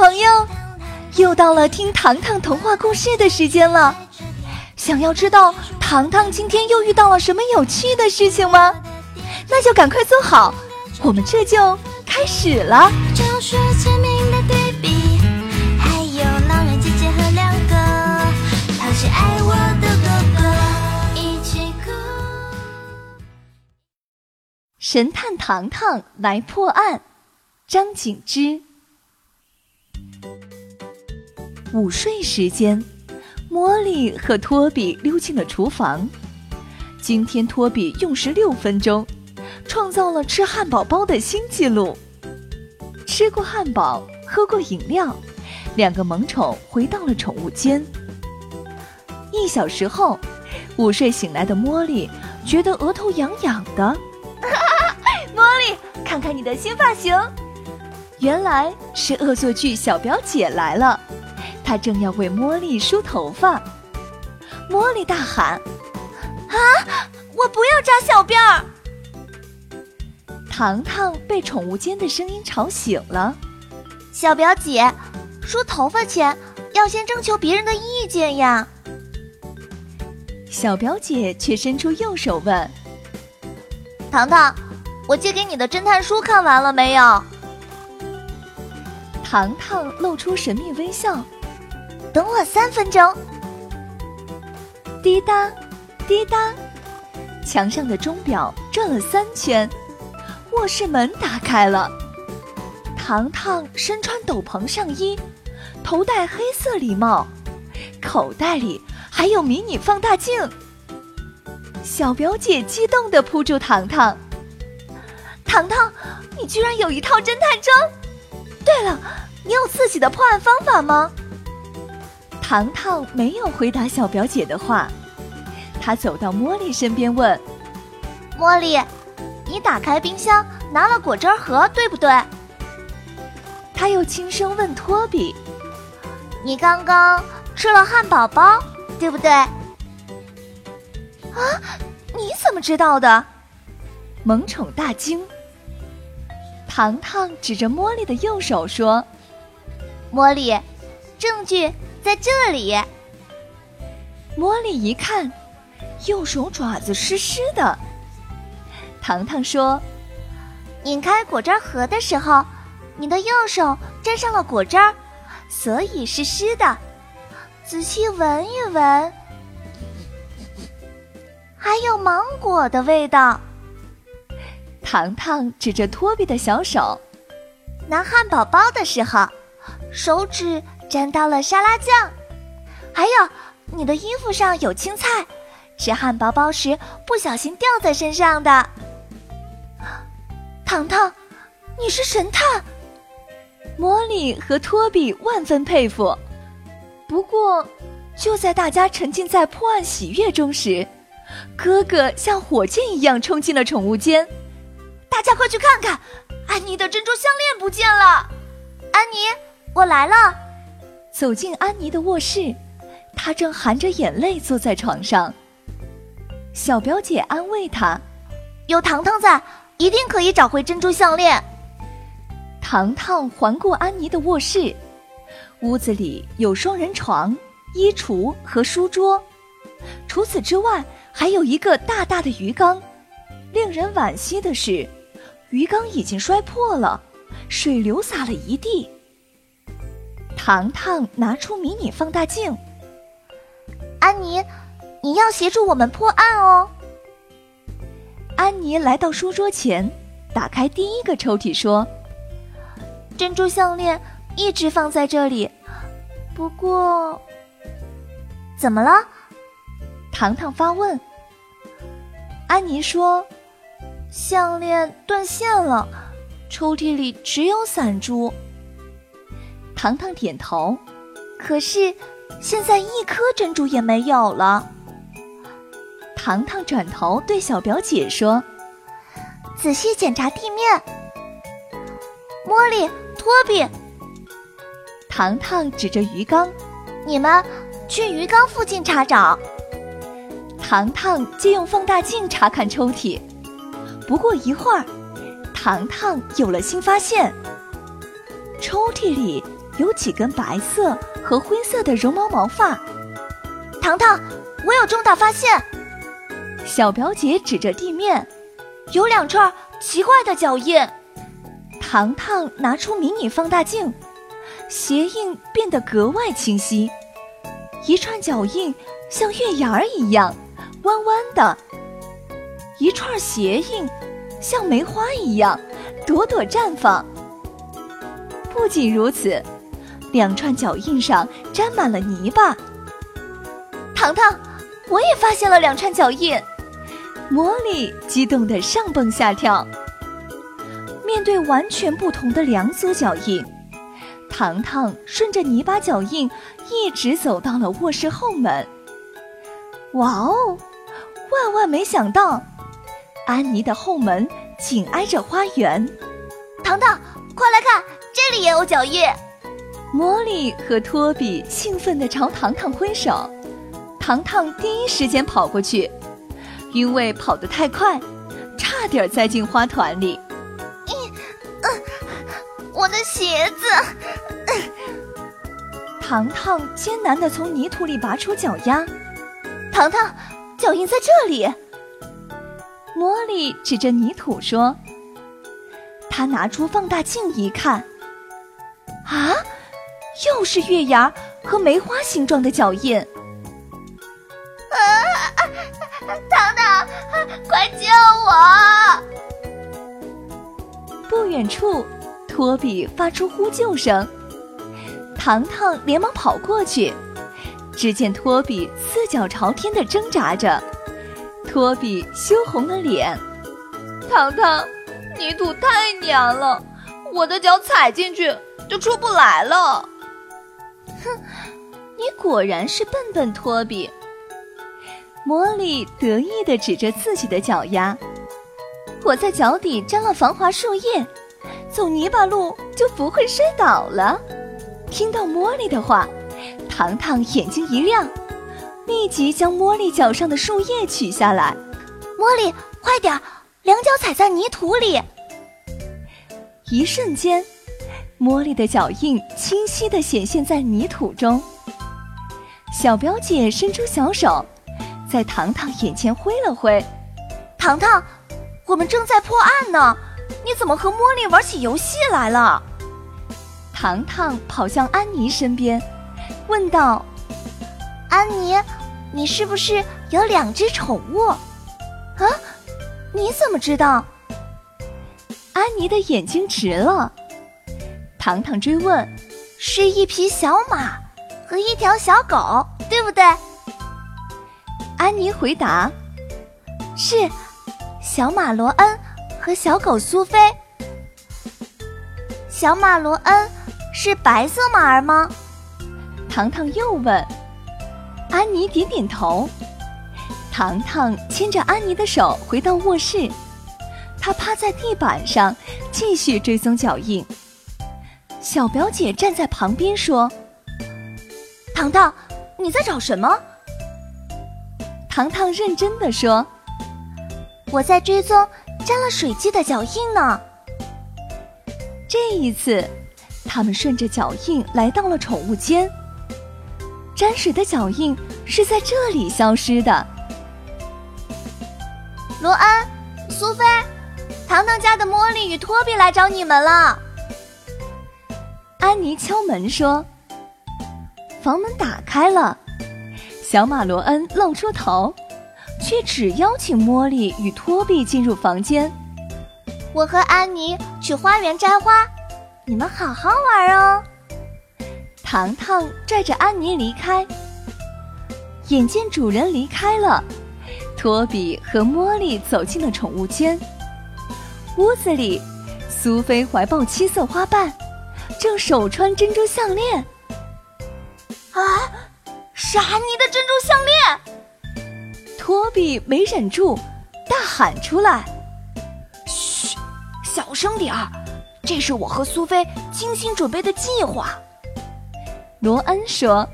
朋友，又到了听糖糖童话故事的时间了。想要知道糖糖今天又遇到了什么有趣的事情吗？那就赶快坐好，我们这就开始了。神探糖糖来破案，张景之。午睡时间，茉莉和托比溜进了厨房。今天托比用时六分钟，创造了吃汉堡包的新纪录。吃过汉堡，喝过饮料，两个萌宠回到了宠物间。一小时后，午睡醒来的茉莉觉得额头痒痒的。茉莉，看看你的新发型，原来是恶作剧小表姐来了。他正要为茉莉梳头发，茉莉大喊：“啊，我不要扎小辫儿！”糖糖被宠物间的声音吵醒了。小表姐，梳头发前要先征求别人的意见呀。小表姐却伸出右手问：“糖糖，我借给你的侦探书看完了没有？”糖糖露出神秘微笑。等我三分钟。滴答，滴答，墙上的钟表转了三圈，卧室门打开了。糖糖身穿斗篷上衣，头戴黑色礼帽，口袋里还有迷你放大镜。小表姐激动地扑住糖糖：“糖糖，你居然有一套侦探装！对了，你有自己的破案方法吗？”糖糖没有回答小表姐的话，他走到茉莉身边问：“茉莉，你打开冰箱拿了果汁盒，对不对？”他又轻声问托比：“你刚刚吃了汉堡包，对不对？”“啊，你怎么知道的？”萌宠大惊。糖糖指着茉莉的右手说：“茉莉，证据。”在这里，茉莉一看，右手爪子湿湿的。糖糖说：“拧开果汁盒的时候，你的右手沾上了果汁儿，所以是湿的。仔细闻一闻，还有芒果的味道。”糖糖指着托比的小手，拿汉堡包的时候，手指。沾到了沙拉酱，还有你的衣服上有青菜，吃汉堡包时不小心掉在身上的。糖糖，你是神探！茉莉和托比万分佩服。不过，就在大家沉浸在破案喜悦中时，哥哥像火箭一样冲进了宠物间。大家快去看看，安妮的珍珠项链不见了！安妮，我来了。走进安妮的卧室，她正含着眼泪坐在床上。小表姐安慰她：“有糖糖在，一定可以找回珍珠项链。”糖糖环顾安妮的卧室，屋子里有双人床、衣橱和书桌，除此之外，还有一个大大的鱼缸。令人惋惜的是，鱼缸已经摔破了，水流洒了一地。糖糖拿出迷你放大镜。安妮，你要协助我们破案哦。安妮来到书桌前，打开第一个抽屉，说：“珍珠项链一直放在这里，不过，怎么了？”糖糖发问。安妮说：“项链断线了，抽屉里只有散珠。”糖糖点头，可是现在一颗珍珠也没有了。糖糖转头对小表姐说：“仔细检查地面。”茉莉、托比，糖糖指着鱼缸：“你们去鱼缸附近查找。”糖糖借用放大镜查看抽屉，不过一会儿，糖糖有了新发现，抽屉里。有几根白色和灰色的绒毛毛发。糖糖，我有重大发现！小表姐指着地面，有两串奇怪的脚印。糖糖拿出迷你放大镜，鞋印变得格外清晰。一串脚印像月牙儿一样弯弯的，一串鞋印像梅花一样朵朵绽放。不仅如此，两串脚印上沾满了泥巴。糖糖，我也发现了两串脚印。茉莉激动的上蹦下跳。面对完全不同的两组脚印，糖糖顺着泥巴脚印一直走到了卧室后门。哇哦！万万没想到，安妮的后门紧挨着花园。糖糖，快来看，这里也有脚印！茉莉和托比兴奋地朝糖糖挥手。糖糖第一时间跑过去，因为跑得太快，差点栽进花团里。咦我的鞋子！糖糖艰难地从泥土里拔出脚丫。糖糖，脚印在这里。茉莉指着泥土说：“她拿出放大镜一看，啊，又是月牙和梅花形状的脚印。”啊糖糖，快救我！不远处。托比发出呼救声，糖糖连忙跑过去，只见托比四脚朝天的挣扎着，托比羞红了脸。糖糖，泥土太黏了，我的脚踩进去就出不来了。哼，你果然是笨笨托比。茉莉得意地指着自己的脚丫，我在脚底沾了防滑树叶。走泥巴路就不会摔倒了。听到茉莉的话，糖糖眼睛一亮，立即将茉莉脚上的树叶取下来。茉莉，快点，两脚踩在泥土里。一瞬间，茉莉的脚印清晰地显现在泥土中。小表姐伸出小手，在糖糖眼前挥了挥。糖糖，我们正在破案呢。你怎么和茉莉玩起游戏来了？糖糖跑向安妮身边，问道：“安妮，你是不是有两只宠物？啊？你怎么知道？”安妮的眼睛直了。糖糖追问：“是一匹小马和一条小狗，对不对？”安妮回答：“是，小马罗恩。”和小狗苏菲，小马罗恩是白色马儿吗？糖糖又问。安妮点点头。糖糖牵着安妮的手回到卧室，他趴在地板上继续追踪脚印。小表姐站在旁边说：“糖糖，你在找什么？”糖糖认真的说：“我在追踪。”沾了水迹的脚印呢？这一次，他们顺着脚印来到了宠物间。沾水的脚印是在这里消失的。罗恩、苏菲、糖糖家的茉莉与托比来找你们了。安妮敲门说：“房门打开了。”小马罗恩露出头。却只邀请茉莉与托比进入房间。我和安妮去花园摘花，你们好好玩哦。糖糖拽着安妮离开。眼见主人离开了，托比和茉莉走进了宠物间。屋子里，苏菲怀抱七色花瓣，正手穿珍珠项链。啊，是安妮的珍珠项链！托比没忍住，大喊出来：“嘘，小声点儿，这是我和苏菲精心准备的计划。”罗恩说：“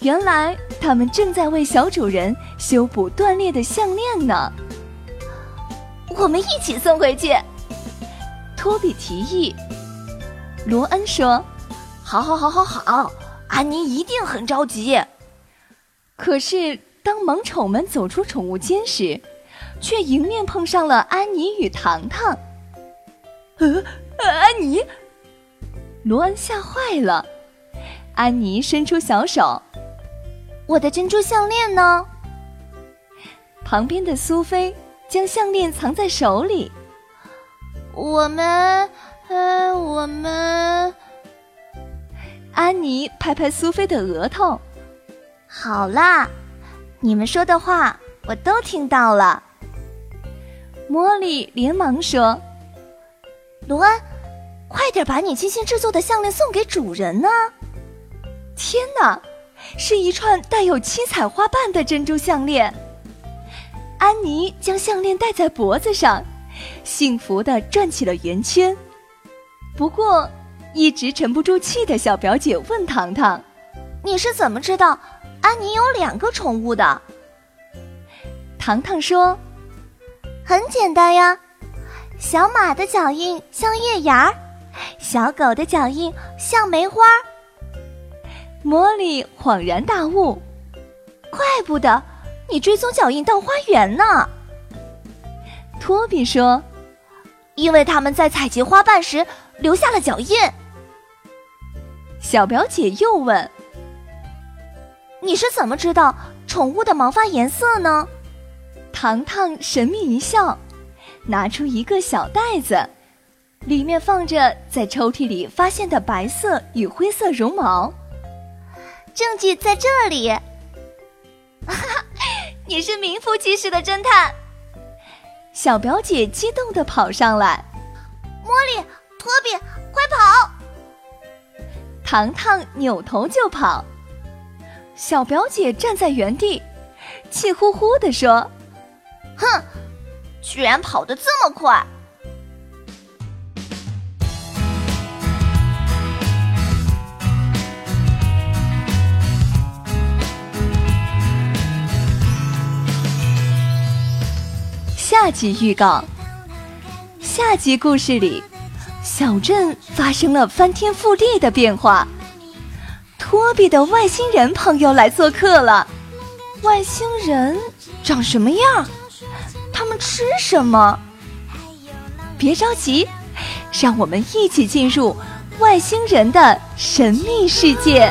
原来他们正在为小主人修补断裂的项链呢。”我们一起送回去。托比提议。罗恩说：“好，好，好，好，好，安妮一定很着急。可是，当萌宠们走出宠物间时，却迎面碰上了安妮与糖糖。呃，安妮，罗恩吓坏了。安妮伸出小手：“我的珍珠项链呢？”旁边的苏菲将项链藏在手里。我们，呃，我们。安妮拍拍苏菲的额头。好啦，你们说的话我都听到了。茉莉连忙说：“罗安，快点把你精心制作的项链送给主人呢！”天哪，是一串带有七彩花瓣的珍珠项链。安妮将项链戴在脖子上，幸福的转起了圆圈。不过，一直沉不住气的小表姐问糖糖：“你是怎么知道安妮有两个宠物的？”糖糖说：“很简单呀，小马的脚印像月牙儿，小狗的脚印像梅花。”茉莉恍然大悟：“怪不得你追踪脚印到花园呢。”托比说：“因为他们在采集花瓣时留下了脚印。”小表姐又问：“你是怎么知道宠物的毛发颜色呢？”糖糖神秘一笑，拿出一个小袋子，里面放着在抽屉里发现的白色与灰色绒毛。证据在这里。哈哈，你是名副其实的侦探。小表姐激动的跑上来：“茉莉，托比，快跑！”糖糖扭头就跑，小表姐站在原地，气呼呼地说：“哼，居然跑得这么快！”下集预告：下集故事里。小镇发生了翻天覆地的变化，托比的外星人朋友来做客了。外星人长什么样？他们吃什么？别着急，让我们一起进入外星人的神秘世界。